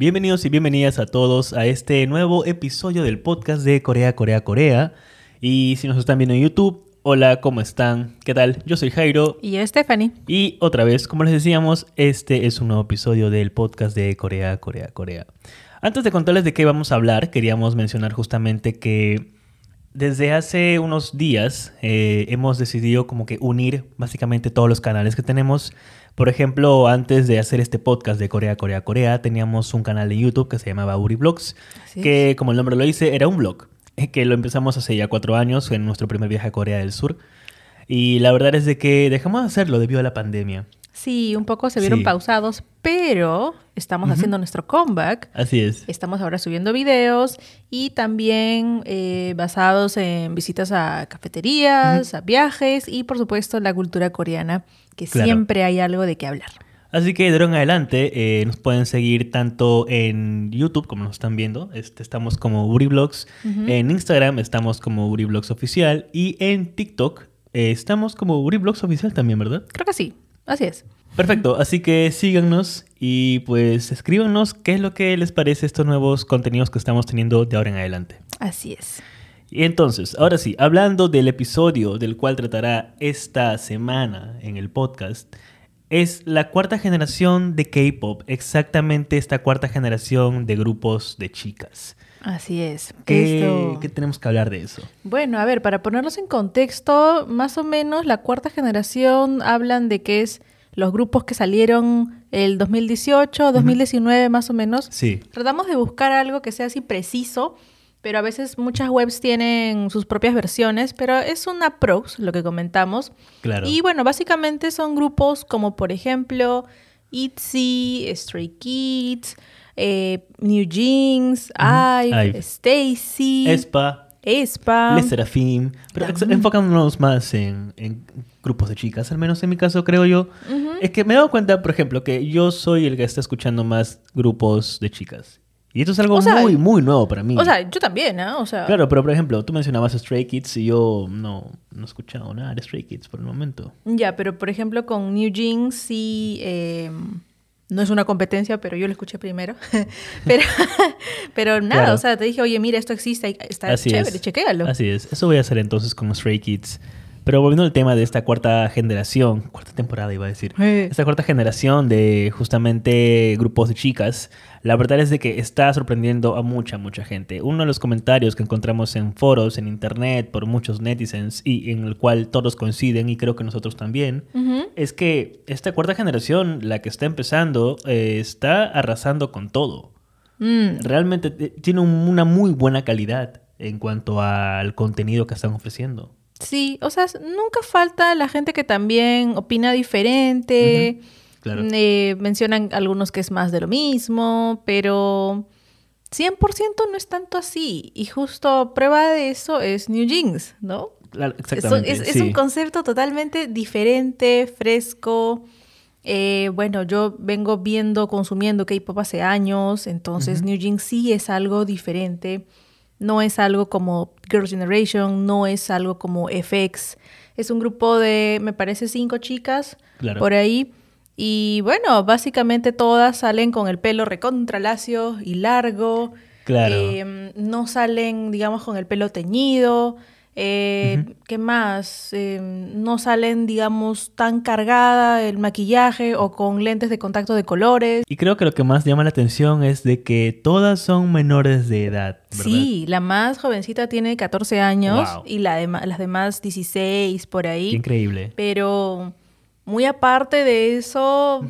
Bienvenidos y bienvenidas a todos a este nuevo episodio del podcast de Corea, Corea, Corea. Y si nos están viendo en YouTube, hola, ¿cómo están? ¿Qué tal? Yo soy Jairo. Y yo, Stephanie. Y otra vez, como les decíamos, este es un nuevo episodio del podcast de Corea, Corea, Corea. Antes de contarles de qué vamos a hablar, queríamos mencionar justamente que desde hace unos días eh, hemos decidido como que unir básicamente todos los canales que tenemos. Por ejemplo, antes de hacer este podcast de Corea, Corea, Corea, teníamos un canal de YouTube que se llamaba Uri Vlogs, que como el nombre lo dice, era un blog, eh, que lo empezamos hace ya cuatro años en nuestro primer viaje a Corea del Sur. Y la verdad es de que dejamos de hacerlo debido a la pandemia. Sí, un poco se vieron Sí. pausados, pero estamos haciendo nuestro comeback. Así es. Estamos ahora subiendo videos y también eh, basados en visitas a cafeterías, a viajes y por supuesto la cultura coreana, que Claro. siempre hay algo de qué hablar. Así que de ahora en adelante eh, nos pueden seguir tanto en YouTube como nos están viendo. Este, estamos como Uri Vlogs. En Instagram estamos como Uri Vlogs Oficial. Y en TikTok eh, estamos como Uri Vlogs Oficial también, ¿verdad? Creo que sí, así es. Perfecto, así que síganos y pues escríbanos qué es lo que les parece estos nuevos contenidos que estamos teniendo de ahora en adelante. Así es. Y entonces, ahora sí, hablando del episodio del cual tratará esta semana en el podcast, es la cuarta generación de K-pop, exactamente esta cuarta generación de grupos de chicas. Así es. ¿Qué, Esto- qué tenemos que hablar de eso? Bueno, a ver, para ponerlos en contexto, más o menos la cuarta generación hablan de que es los grupos que salieron el 2018, 2019 más o menos. Sí, Tratamos de buscar algo que sea así preciso, pero a veces muchas webs tienen sus propias versiones, pero es una prox lo que comentamos. claro. Y bueno, básicamente son grupos como por ejemplo ITZY, Stray Kids, eh, New Jeans, IVE. Stacy, Espa, Espa. Les Serafim, pero También. enfocándonos más en, en grupos de chicas, al menos en mi caso creo yo. Es que me he dado cuenta, por ejemplo, que yo soy el que está escuchando más grupos de chicas. Y esto es algo O sea, muy, muy nuevo para mí. O sea, yo también, ¿ah? O sea, Claro, pero por ejemplo, tú mencionabas Stray Kids y yo no, no he escuchado nada de Stray Kids por el momento. ya, pero por ejemplo con New Jeans sí, eh, no es una competencia, pero yo lo escuché primero. pero, pero nada, Claro. o sea, te dije, oye, mira, esto existe, está Así chévere, es. chequéalo. Así es. Eso voy a hacer entonces con Stray Kids. Pero volviendo al tema de esta cuarta generación, cuarta temporada iba a decir, Eh. esta cuarta generación de justamente grupos de chicas, la verdad es de que está sorprendiendo a mucha, mucha gente. Uno de los comentarios que encontramos en foros, en internet, por muchos netizens, y en el cual todos coinciden, y creo que nosotros también, Ujú. es que esta cuarta generación, la que está empezando, eh, está arrasando con todo. Mm, Realmente eh, tiene un- una muy buena calidad en cuanto al contenido que están ofreciendo. Sí, o sea, nunca falta la gente que también opina diferente. claro. Eh, mencionan algunos que es más de lo mismo, pero 100% no es tanto así. Y justo prueba de eso es New Jeans, ¿no? Claro, exactamente. es- es sí. un concepto totalmente diferente, fresco. Eh, bueno, yo vengo viendo, consumiendo K-pop hace años, entonces New Jeans sí es algo diferente. No es algo como Girls' Generation, no es algo como FX. Es un grupo de, me parece, cinco chicas Claro. por ahí. Y bueno, básicamente todas salen con el pelo recontra lacio y largo. Claro. Eh, no salen, digamos, con el pelo teñido. Eh, ¿Qué más? Eh, no salen, digamos, tan cargada el maquillaje o con lentes de contacto de colores. Y creo que lo que más llama la atención es de que todas son menores de edad, ¿verdad? Sí, la más jovencita tiene 14 años Wow. y la dema- las demás 16 por ahí. Qué increíble. Pero muy aparte de eso,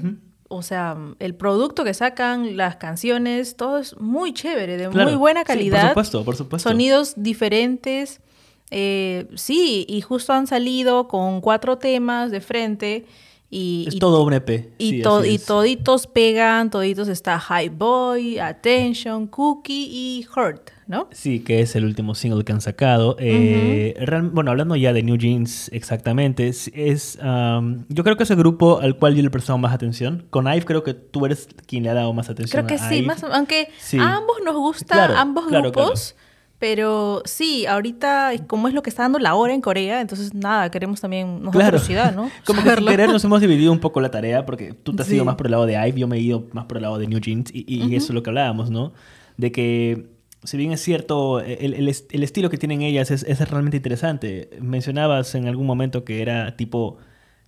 o sea, el producto que sacan, las canciones, todo es muy chévere, de Claro. muy buena Sí, calidad. por supuesto, por supuesto. Sonidos diferentes. Eh, sí, y justo han salido con cuatro temas de frente. Y, Es y- todo un EP. y, sí, to- y toditos pegan, toditos está High Boy, Attention, Cookie y Hurt, ¿no? Sí, que es el último single que han sacado. Eh, real- bueno, hablando ya de New Jeans exactamente, es, es, um, yo creo que es el grupo al cual yo le he prestado más atención. Con Ive creo que tú eres quien le ha dado más atención Creo que a sí, Ive. más, aunque Sí. a ambos nos gusta Claro, ambos claro, grupos, Pero sí, ahorita, como es lo que está dando la hora en Corea, entonces nada, queremos también, nos da Claro. curiosidad, ¿no? Como que sin querer nos hemos dividido un poco la tarea porque tú te has Sí. ido más por el lado de IVE, yo me he ido más por el lado de New Jeans y, y eso es lo que hablábamos, ¿no? De que si bien es cierto, el, el el estilo que tienen ellas es, es realmente interesante. Mencionabas en algún momento que era tipo...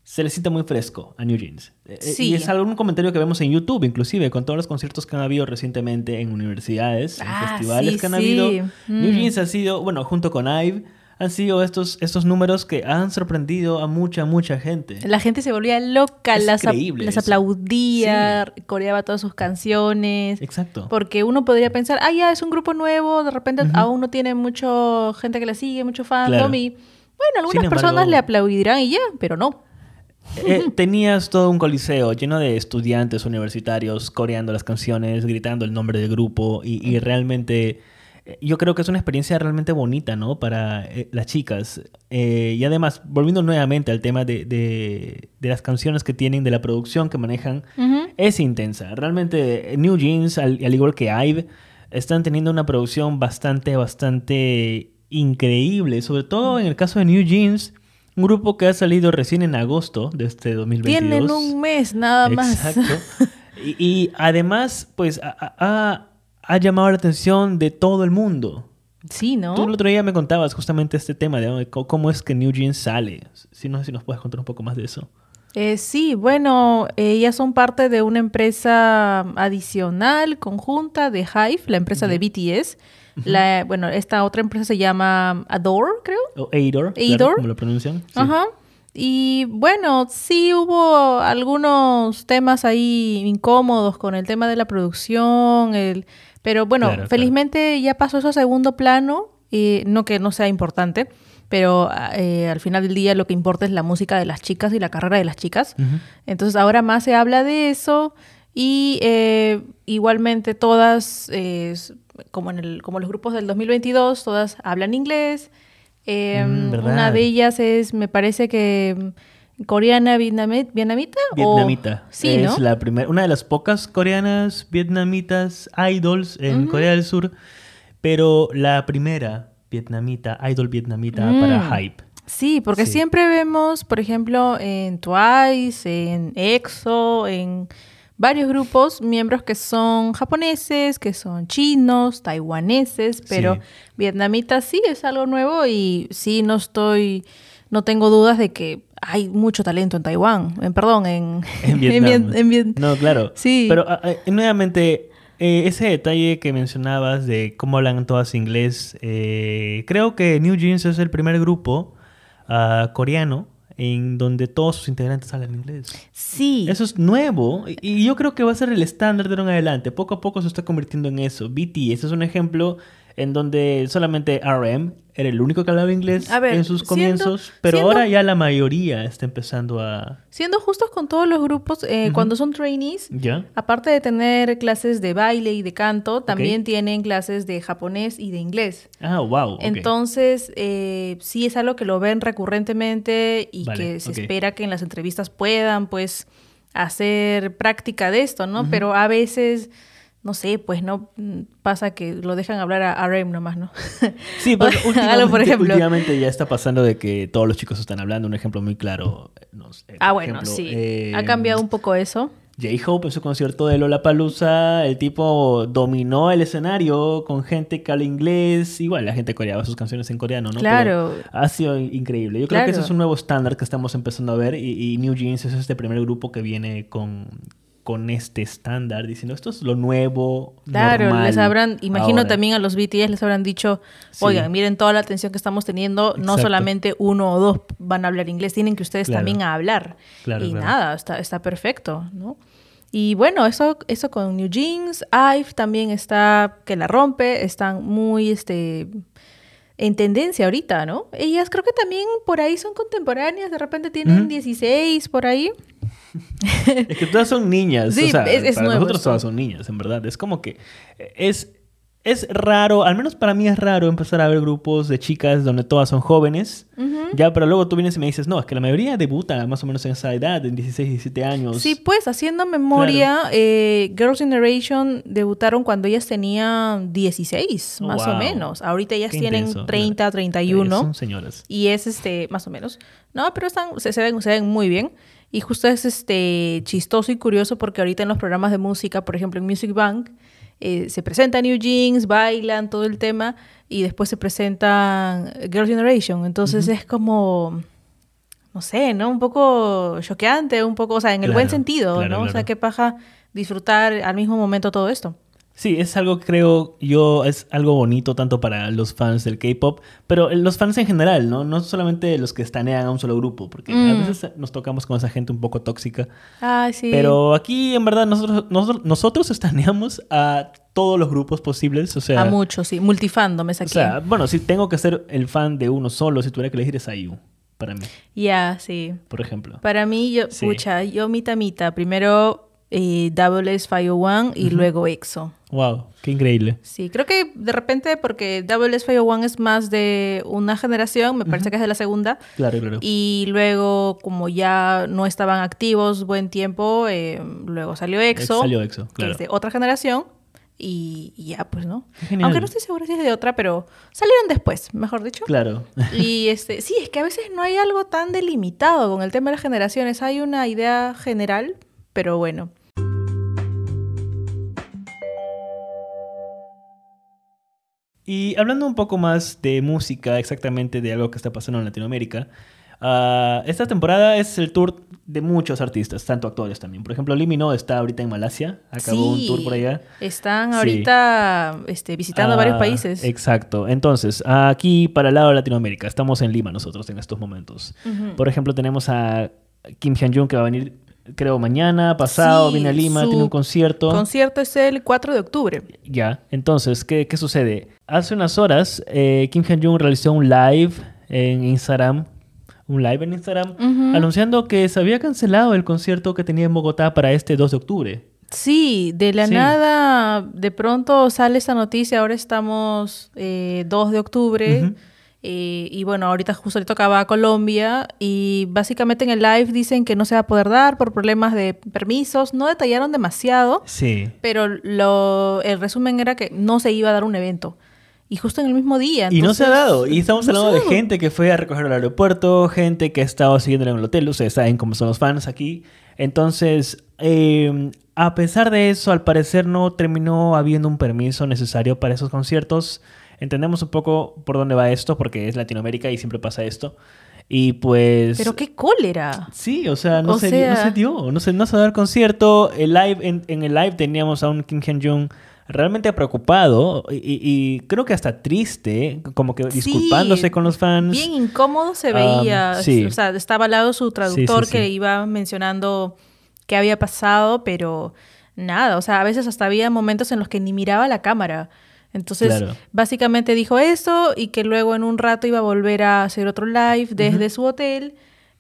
Se le siente muy fresco a New Jeans. Eh, eh, Sí. Y es algún comentario que vemos en YouTube, inclusive, con todos los conciertos que han habido recientemente en universidades, en Ah, festivales sí, que han sí. habido. Mm. New Jeans ha sido, bueno, junto con IVE, han sido estos, estos números que han sorprendido a mucha, mucha gente. La gente se volvía loca, Es las, increíble aplaudía, coreaba todas sus canciones. Exacto. Porque uno podría pensar, ah, ya es un grupo nuevo, de repente aún no tiene mucho gente que la sigue, mucho fandom Claro. y bueno, algunas personas le aplaudirán y ya, pero no. Eh, tenías todo un coliseo lleno de estudiantes universitarios coreando las canciones, gritando el nombre del grupo y, y realmente eh, yo creo que es una experiencia realmente bonita, ¿no? Para eh, las chicas. Eh, y además, volviendo nuevamente al tema de, de- de las canciones que tienen, de la producción que manejan, es intensa. Realmente New Jeans, al, al igual que IVE, están teniendo una producción bastante, bastante increíble. Sobre todo en el caso de New Jeans, un grupo que ha salido recién en agosto de este 2022. Tienen un mes nada más. Exacto. Y, y además, pues, ha, llamado la atención de todo el mundo. Sí, ¿no? Tú el otro día me contabas justamente este tema de cómo es que New Jeans sale. Si no sé si nos puedes contar un poco más de eso. Eh, sí, bueno, ellas son parte de una empresa adicional, conjunta de Hive, la empresa de BTS. La, bueno, esta otra empresa se llama Adore, creo. O Ador, claro, Ador. como lo pronuncian. Sí. Ajá. Y bueno, sí hubo algunos temas ahí incómodos con el tema de la producción, el... pero bueno, Claro, claro. felizmente ya pasó eso a segundo plano, y no que no sea importante, pero eh, al final del día lo que importa es la música de las chicas y la carrera de las chicas. Entonces ahora más se habla de eso y eh, igualmente todas, eh, como, en el, como los grupos del 2022, todas hablan inglés. Eh, Mm, una de ellas es, me parece que mm, coreana, vietnami- vietnamita. o- Vietnamita. Sí, es ¿no? la primera, una de las pocas coreanas vietnamitas idols en Corea del Sur, pero la primera vietnamita, idol vietnamita Mm. para Hype. Sí, porque Sí. siempre vemos, por ejemplo, en Twice, en EXO, en varios grupos, miembros que son japoneses, que son chinos, taiwaneses, pero Sí. vietnamitas sí es algo nuevo y sí no estoy, no tengo dudas de que hay mucho talento en Taiwán, en, perdón, en, En Vietnam. En No, claro. Sí. Pero ah, ah, nuevamente, eh, ese detalle que mencionabas de cómo hablan todas inglés, eh, creo que New Jeans es el primer grupo ah, coreano en donde todos sus integrantes hablan inglés. Sí. Eso es nuevo y- yo creo que va a ser el estándar de ahora en adelante. Poco a poco se está convirtiendo en eso. BTS es un ejemplo en donde solamente RM era el único que hablaba inglés ver, en sus siendo- comienzos, pero siendo- ahora ya la mayoría está empezando a... Siendo justos con todos los grupos, eh, cuando son trainees. Aparte de tener clases de baile y de canto, también tienen clases de japonés y de inglés. Ah, wow. Entonces, eh, sí es algo que lo ven recurrentemente y Vale, que se espera que en las entrevistas puedan, pues, hacer práctica de esto, ¿no? Pero a veces, no sé, pues, no mm, pasa que lo dejan hablar a RM nomás, ¿no? Sí, pero Hágalo, últimamente, por ejemplo. últimamente ya está pasando de que todos los chicos están hablando. Un ejemplo muy claro. no sé, ah, bueno, ejemplo, sí. eh, ha cambiado un poco eso. J-Hope en su concierto de Lollapalooza, el tipo dominó el escenario con gente que habla inglés. Igual la gente coreaba sus canciones en coreano, ¿no? Claro. Pero ha sido increíble. Yo creo que ese es un nuevo estándar que estamos empezando a ver y, y New Jeans es este primer grupo que viene con, con este estándar diciendo esto es lo nuevo. Claro, normal les habrán, imagino ahora". también a los BTS les habrán dicho, Sí. oigan, miren toda la atención que estamos teniendo, no solamente uno o dos van a hablar inglés, tienen que ustedes Claro. también a hablar. Claro, y claro. nada, está, está perfecto, ¿no? Y bueno, eso, eso con New Jeans, IVE también está, que la rompe, están muy, este, en tendencia ahorita, ¿no? Ellas creo que también por ahí son contemporáneas, de repente tienen Ujú. 16 por ahí. Es que todas son niñas. Sí, o sea, es- es para nuevo nosotros esto. todas son niñas, en verdad. Es como que es, es raro, al menos para mí es raro empezar a ver grupos de chicas donde todas son jóvenes. Ujú. Ya, pero luego tú vienes y me dices, no, es que la mayoría debuta más o menos en esa edad, en 16, 17 años. Sí, pues haciendo memoria, eh, Girls' Generation debutaron cuando ellas tenían 16, más o Wow. menos. Ahorita ellas Qué tienen intenso. 30, Eh, 31. Son señoras. Y es este, más o menos. No, pero están, se, se ven, se ven muy bien. Y justo es este chistoso y curioso porque ahorita en los programas de música, por ejemplo en Music Bank, eh, se presentan New Jeans, bailan todo el tema y después se presentan Girls' Generation. Entonces es como, no sé, ¿no? Un poco choqueante, un poco, o sea, en el Claro, buen sentido, claro, ¿no? O sea, qué paja disfrutar al mismo momento todo esto. Sí, es algo que creo yo, es algo bonito tanto para los fans del K-pop, pero los fans en general, ¿no? No solamente los que estanean a un solo grupo, porque a Mm. veces nos tocamos con esa gente un poco tóxica. Ay, sí. Pero aquí, en verdad, nosotros, nosotros, nosotros estaneamos a todos los grupos posibles, o sea... a mucho, sí. Multifandom es O aquí. sea, bueno, si tengo que ser el fan de uno solo, si tuviera que elegir es IU, para mí, Ya, sí. por ejemplo. Para mí, yo, Sí. pucha, yo mita mita. Primero eh, Double S 501 y luego EXO. Wow, qué increíble. Sí, creo que de repente, porque Double S 501 es más de una generación, me parece que es de la segunda. Claro, claro. Y luego, como ya no estaban activos buen tiempo, eh, luego salió EXO, Salió EXO, que claro. es de otra generación. Y, y ya, pues, ¿no? Genial. Aunque no estoy segura si es de otra, pero salieron después, mejor dicho. Claro. Y este, sí, es que a veces no hay algo tan delimitado con el tema de las generaciones. Hay una idea general, pero bueno. Y hablando un poco más de música, exactamente de algo que está pasando en Latinoamérica, ah, esta temporada es el tour de muchos artistas, tanto actores también. Por ejemplo, Limino está ahorita en Malasia, acabó un tour por allá. Están Sí. ahorita este, visitando Ah, varios países. Exacto. Entonces, aquí para el lado de Latinoamérica, estamos en Lima nosotros en estos momentos. Por ejemplo, tenemos a Kim Hyun-jung que va a venir, creo, mañana, pasado, Sí, viene a Lima, tiene un concierto. Concierto es el 4 de octubre. Ya, entonces, ¿qué, qué sucede? Hace unas horas, eh, Kim Hyun-jung realizó un live en Instagram, un live en Instagram, anunciando que se había cancelado el concierto que tenía en Bogotá para este 2 de octubre. Sí, de la Sí. nada, de pronto sale esta noticia, ahora estamos eh, 2 de octubre. Eh, y bueno, ahorita justo le tocaba a Colombia, y básicamente en el live dicen que no se va a poder dar por problemas de permisos, no detallaron demasiado, Sí. pero lo, el resumen era que no se iba a dar un evento, y justo en el mismo día. Y no se ha dado. Y estamos no hablando ha de gente que fue a recoger al aeropuerto, gente que ha estado siguiéndole en el hotel. Ustedes saben cómo son los fans aquí. Entonces, eh, a pesar de eso, al parecer no terminó habiendo un permiso necesario para esos conciertos. Entendemos un poco por dónde va esto, porque es Latinoamérica y siempre pasa esto. Y pues... Pero qué cólera. Sí, o sea, no, O se, dio- no sea- se dio, no se, no se dio el concierto. El live, en, en el live teníamos a un Kim Hyun-jung realmente preocupado y, y- creo que hasta triste, como que Sí, disculpándose con los fans. Bien incómodo se Um, veía. sí. O sea, estaba al lado su traductor Sí, sí, que sí. iba mencionando qué había pasado, pero nada. O sea, a veces hasta había momentos en los que ni miraba la cámara. Entonces, Claro. básicamente dijo eso y que luego en un rato iba a volver a hacer otro live desde su hotel.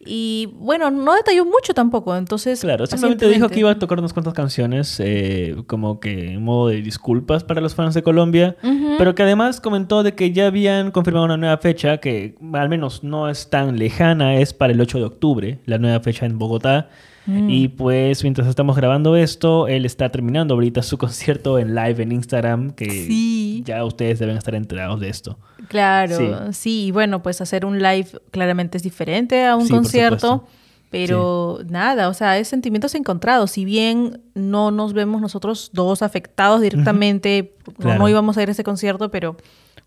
Y bueno, no detalló mucho tampoco. Entonces, Claro, simplemente dijo que iba a tocar unas cuantas canciones, eh, como que en modo de disculpas para los fans de Colombia, pero que además comentó de que ya habían confirmado una nueva fecha, que al menos no es tan lejana, es para el 8 de octubre, la nueva fecha en Bogotá. Mm. Y pues mientras estamos grabando esto, él está terminando ahorita su concierto en live en Instagram, que Sí. ya ustedes deben estar enterados de esto. Claro, Sí. sí. y bueno, pues hacer un live claramente es diferente a un Sí, concierto, pero nada, o sea, es sentimientos encontrados. Si bien no nos vemos nosotros dos afectados directamente, Claro. no íbamos a ir a ese concierto, pero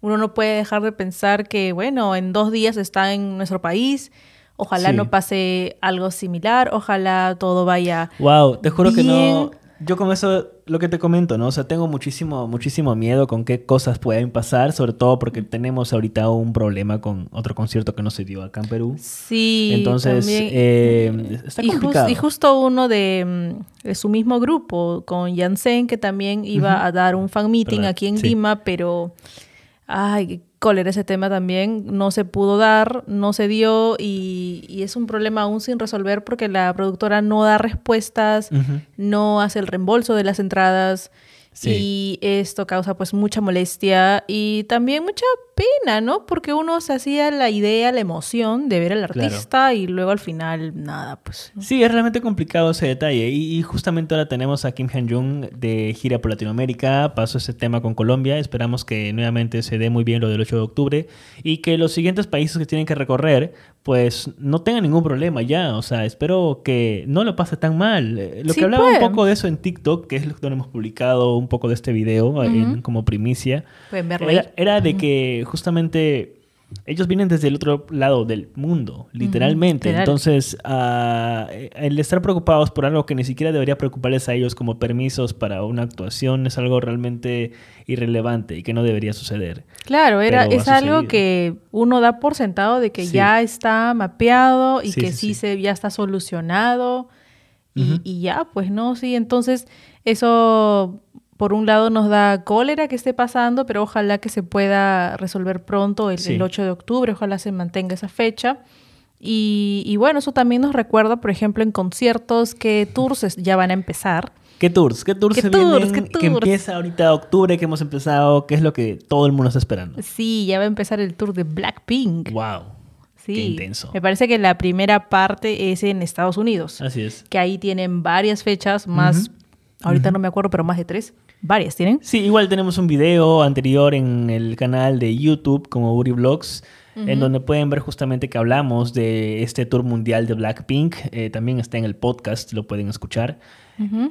uno no puede dejar de pensar que, bueno, en dos días está en nuestro país. Ojalá Sí. no pase algo similar, ojalá todo vaya Wow, te juro que no. Yo con eso, lo que te comento, ¿no? O sea, tengo muchísimo, muchísimo miedo con qué cosas pueden pasar, sobre todo porque tenemos ahorita un problema con otro concierto que no se dio acá en Perú. Sí, Entonces, también. eh, está y, complicado. y justo uno de, mm, de su mismo grupo, con Jansen, que también iba a dar un fan meeting aquí en sí. Lima, pero ay, cólera ese tema también. No se pudo dar, no se dio y, y es un problema aún sin resolver porque la productora no da respuestas, no hace el reembolso de las entradas. Y esto causa pues mucha molestia y también mucha pena, ¿no? Porque uno se hacía la idea, la emoción de ver al artista y luego al final nada, pues. Sí, es realmente complicado ese detalle. Y, justamente ahora tenemos a Kim Han-jung de gira por Latinoamérica. Pasó ese tema con Colombia. Esperamos que nuevamente se dé muy bien lo del 8 de octubre y que los siguientes países que tienen que recorrer pues no tengan ningún problema ya. O sea, espero que no lo pase tan mal. Eh, lo que hablaba un poco de eso en TikTok, que es lo que hemos publicado un poco de este video como primicia, era, era, de que justamente ellos vienen desde el otro lado del mundo, literalmente. Entonces, uh, el estar preocupados por algo que ni siquiera debería preocuparles a ellos como permisos para una actuación es algo realmente irrelevante y que no debería suceder. Claro, era, es algo que uno da por sentado de que ya está mapeado y que sí, se ya está solucionado y, y ya, pues no, sí, entonces eso por un lado nos da cólera que esté pasando, pero ojalá que se pueda resolver pronto el, 8 de octubre, ojalá se mantenga esa fecha. Y, bueno, eso también nos recuerda, por ejemplo, en conciertos que tours ya van a empezar. ¿Qué tours? ¿Qué tours se vienen? Que empieza ahorita octubre, que hemos empezado, ¿qué es lo que todo el mundo está esperando? Sí, ya va a empezar el tour de Blackpink. Wow. Sí, Qué intenso. Me parece que la primera parte es en Estados Unidos. Así es. Que ahí tienen varias fechas, más, ahorita no me acuerdo, pero más de tres. Varias tienen. Sí, igual tenemos un video anterior en el canal de YouTube como Uri Vlogs. En donde pueden ver justamente que hablamos de este tour mundial de Blackpink. Eh, también está en el podcast, lo pueden escuchar.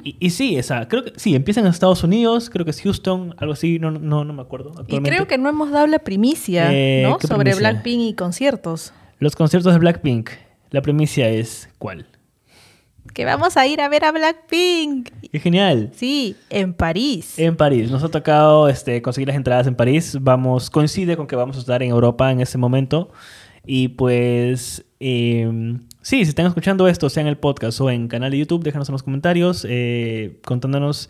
y, sí, esa, creo que sí, empiezan en Estados Unidos, creo que es Houston, algo así, no, no, no me acuerdo. Y creo que no hemos dado la primicia, eh, ¿no? Sobre Blackpink y conciertos. Los conciertos de Blackpink. La primicia es ¿cuál? Que vamos a ir a ver a Blackpink. ¡Qué genial! Sí, en París. En París. Nos ha tocado este, conseguir las entradas en París. Vamos, coincide con que vamos a estar en Europa en ese momento. Y pues, eh, sí, si están escuchando esto, sea en el podcast o en canal de YouTube, déjanos en los comentarios eh, contándonos,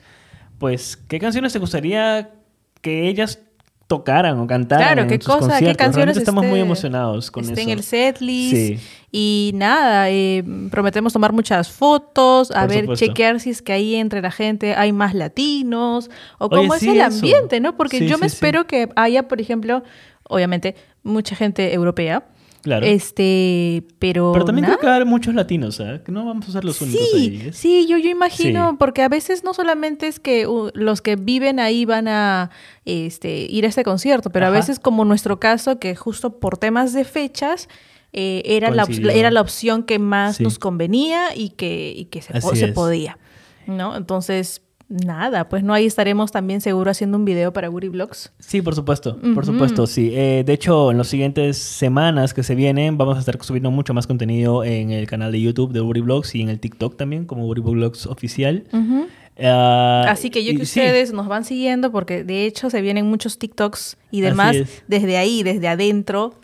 pues, qué canciones te gustaría que ellas tocaran o cantaran. Claro, qué cosa, qué canciones. estamos muy emocionados con eso. en el setlist. Y nada, eh, prometemos tomar muchas fotos, a ver, chequear si es que ahí entre la gente hay más latinos o cómo es el ambiente, ¿no? Porque yo me espero que haya, por ejemplo, obviamente, mucha gente europea Claro. Este, pero. Pero también creo que va a haber muchos latinos, ¿eh? Que no vamos a ser los únicos sí, ahí. Sí, yo, yo imagino, porque a veces no solamente es que los que viven ahí van a este, ir a este concierto, pero a veces, como nuestro caso, que justo por temas de fechas. Eh, era, la, era la opción que más nos convenía y que, y que se, se podía. ¿no? Entonces, Nada, pues no, ahí estaremos también seguro haciendo un video para Guri Vlogs. Sí, por supuesto, por supuesto, sí. Eh, de hecho, en las siguientes semanas que se vienen vamos a estar subiendo mucho más contenido en el canal de YouTube de Guri Vlogs y en el TikTok también como Guri Vlogs oficial. Ah, Así que yo que ustedes nos van siguiendo porque de hecho se vienen muchos TikToks y demás desde ahí, desde adentro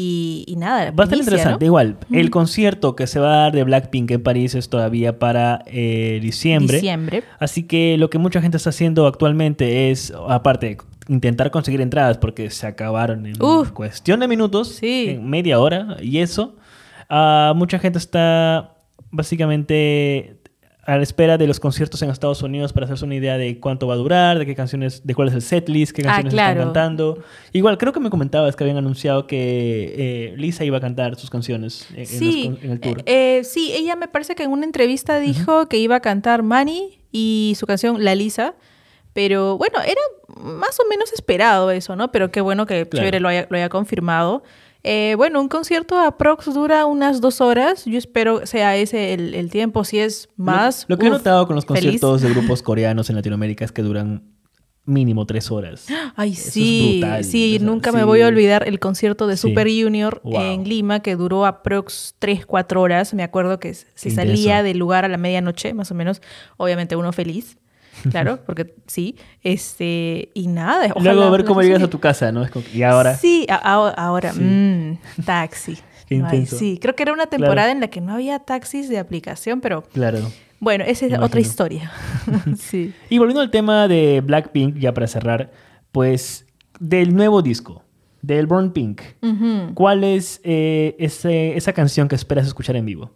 y, nada. Va a estar interesante. Igual, el concierto que se va a dar de Blackpink en París es todavía para eh, diciembre. Diciembre. Así que lo que mucha gente está haciendo actualmente es, aparte, intentar conseguir entradas porque se acabaron en cuestión de minutos, en media hora, y eso. Uh, mucha gente está básicamente a la espera de los conciertos en Estados Unidos para hacerse una idea de cuánto va a durar, de qué canciones, de cuál es el setlist, qué ah, canciones están cantando. Igual, creo que me comentabas que habían anunciado que eh, Lisa iba a cantar sus canciones en, el tour. Eh, sí, ella me parece que en una entrevista dijo que iba a cantar Money y su canción La Lisa. Pero bueno, era más o menos esperado eso, ¿no? Pero qué bueno que Chévere lo haya, lo haya confirmado. Eh, bueno, un concierto aprox dura unas dos horas. Yo espero sea ese el, tiempo. Si es más. Lo, que he notado con los conciertos de grupos coreanos en Latinoamérica es que duran mínimo tres horas. Ay, sí, sí, nunca me voy a olvidar el concierto de Super Junior en Lima que duró aprox tres, cuatro horas. Me acuerdo que se salía del lugar a la medianoche, más o menos. Obviamente uno feliz. Claro, porque sí. Este, y nada. Luego a ver cómo llegas a tu casa, ¿no? y ahora. Sí, ahora, Mmm, taxi. sí, creo que era una temporada en la que no había taxis de aplicación, pero. Claro. Bueno, esa es otra historia. sí. Y volviendo al tema de Blackpink, ya para cerrar, pues del nuevo disco, del Born Pink, ¿cuál es eh, esa canción que esperas escuchar en vivo?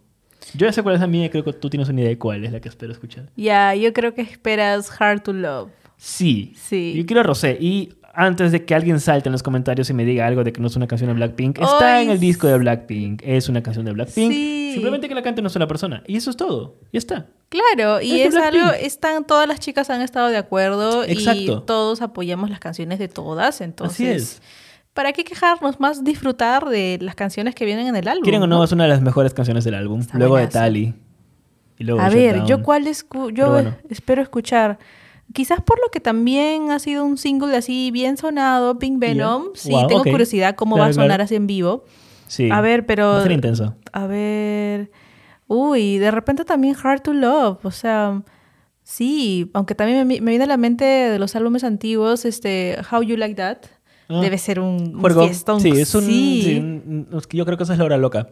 Yo ya sé cuál es la mía y creo que tú tienes una idea de cuál es la que espero escuchar. Ya, yo creo que esperas Hard to Love. Sí. Sí. Yo quiero a Rosé. Y antes de que alguien salte en los comentarios y me diga algo de que no es una canción de Blackpink, está en el disco de Blackpink. Es una canción de Blackpink. Sí. Simplemente que la cante una sola persona. Y eso es todo. Ya está. Claro, y Es algo, están, todas las chicas han estado de acuerdo Exacto. y todos apoyamos las canciones de todas, entonces... Así es. ¿Para qué quejarnos? Más disfrutar de las canciones que vienen en el álbum. Quieren o no, es una de las mejores canciones del álbum. Está luego de. Tali. Y luego A de ver, yo cuál escu yo bueno. espero escuchar. Quizás por lo que también ha sido un single así bien sonado, Pink Venom. Sí, Wow, tengo curiosidad cómo Claro, va a sonar claro. así en vivo. Sí. A ver, pero... Va a ser intenso. A ver. Uy, de repente también Hard to Love. O sea, sí, aunque también me, me viene a la mente de los álbumes antiguos, este, How You Like That. Ah. Debe ser un, un fiestón. Sí, es un. Sí, sí, un- yo creo que esa es la hora loca.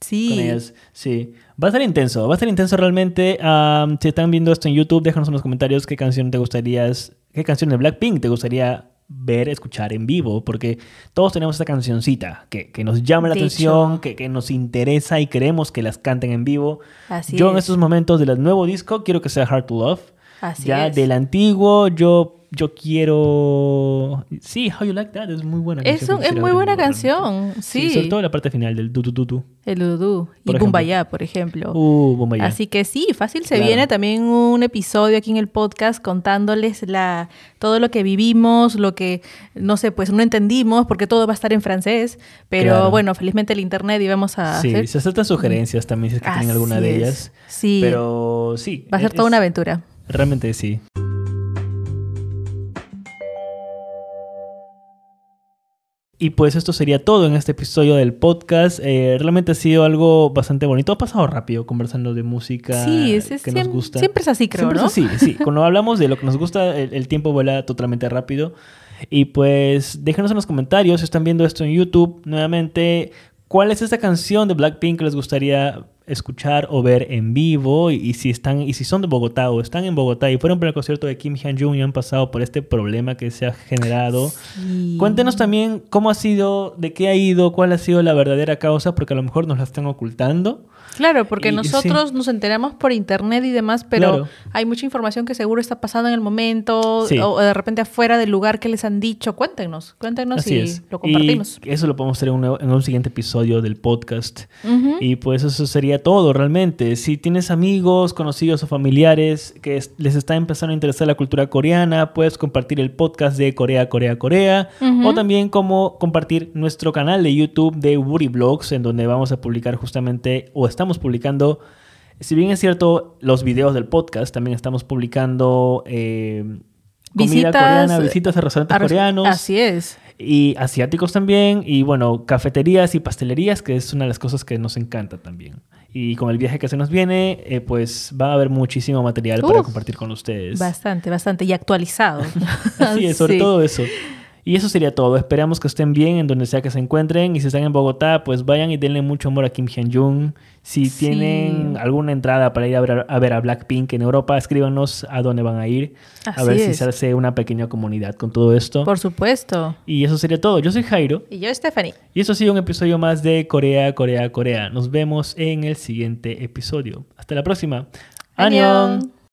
sí. con ellas. Sí. Va a ser intenso, va a ser intenso realmente. Am, si están viendo esto en YouTube, déjanos en los comentarios qué canción te gustaría, qué canción de Blackpink te gustaría ver, escuchar en vivo, porque todos tenemos esa cancioncita que, que nos llama la De atención, que, que nos interesa y queremos que las canten en vivo. Así yo en es. estos momentos del nuevo disco quiero que sea Hard to Love. Así ya es. del antiguo yo yo quiero sí How You Like That es muy buena Es, canción un- es muy buena canción. Sí. sobre todo la parte final del du du du du. El Ududú. Y ejemplo. Kumbaya, por ejemplo. Uh, bomba ya. Así que sí, fácil se Claro. viene también un episodio aquí en el podcast contándoles la, todo lo que vivimos, lo que, no sé, pues no entendimos porque todo va a estar en francés, pero Claro. bueno, felizmente el internet y vamos a Sí, hacer... se aceptan sugerencias también si es que tienen Así alguna de es. ellas. Sí, Pero sí. va a ser es- toda una aventura. Realmente sí. Y pues esto sería todo en este episodio del podcast. Eh, realmente ha sido algo bastante bonito. Ha pasado rápido conversando de música Sí, es, que nos gusta. siempre es así, creo, Siempre ¿no? es así, sí. Cuando hablamos de lo que nos gusta, el, el tiempo vuela totalmente rápido. Y pues déjenos en los comentarios si están viendo esto en YouTube nuevamente. ¿Cuál es esta canción de Blackpink que les gustaría escuchar o ver en vivo? Y, y si están y si son de Bogotá o están en Bogotá y fueron para el concierto de Kim Hyun-jung y han pasado por este problema que se ha generado. Sí. Cuéntenos también cómo ha sido, de qué ha ido, cuál ha sido la verdadera causa, porque a lo mejor nos la están ocultando. Claro, porque Y- sí. nosotros nos enteramos por internet y demás, pero Claro. hay mucha información que seguro está pasando en el momento Sí. o de repente afuera del lugar que les han dicho. Cuéntenos, cuéntenos Así y es. lo compartimos. Y eso lo podemos hacer en un, nuevo- en un siguiente episodio del podcast. Y pues eso sería todo realmente. Si tienes amigos, conocidos o familiares que es- les está empezando a interesar la cultura coreana, puedes compartir el podcast de Corea, Corea, Corea. O también como compartir nuestro canal de YouTube de Woody Blogs, en donde vamos a publicar justamente, o estamos publicando, si bien es cierto, los videos del podcast, también estamos publicando eh, comida Visitas, coreana, visitas a restaurantes A coreanos Así es. Y asiáticos también, y bueno, cafeterías y pastelerías, que es una de las cosas que nos encanta también. Y con el viaje que se nos viene, eh, pues va a haber muchísimo material para compartir con ustedes. Bastante, bastante. Y actualizado. Así es, sobre Sí. todo eso. Y eso sería todo. Esperamos que estén bien en donde sea que se encuentren. Y si están en Bogotá, pues vayan y denle mucho amor a Kim Hyun-jung. Si Sí. tienen alguna entrada para ir a ver, a ver a Blackpink en Europa, escríbanos a dónde van a ir. a ver si se hace una pequeña comunidad con todo esto. Por supuesto. Y eso sería todo. Yo soy Jairo. Y yo, Stephanie. Y eso ha sido un episodio más de Corea, Corea, Corea. Nos vemos en el siguiente episodio. Hasta la próxima. ¡Annyeong!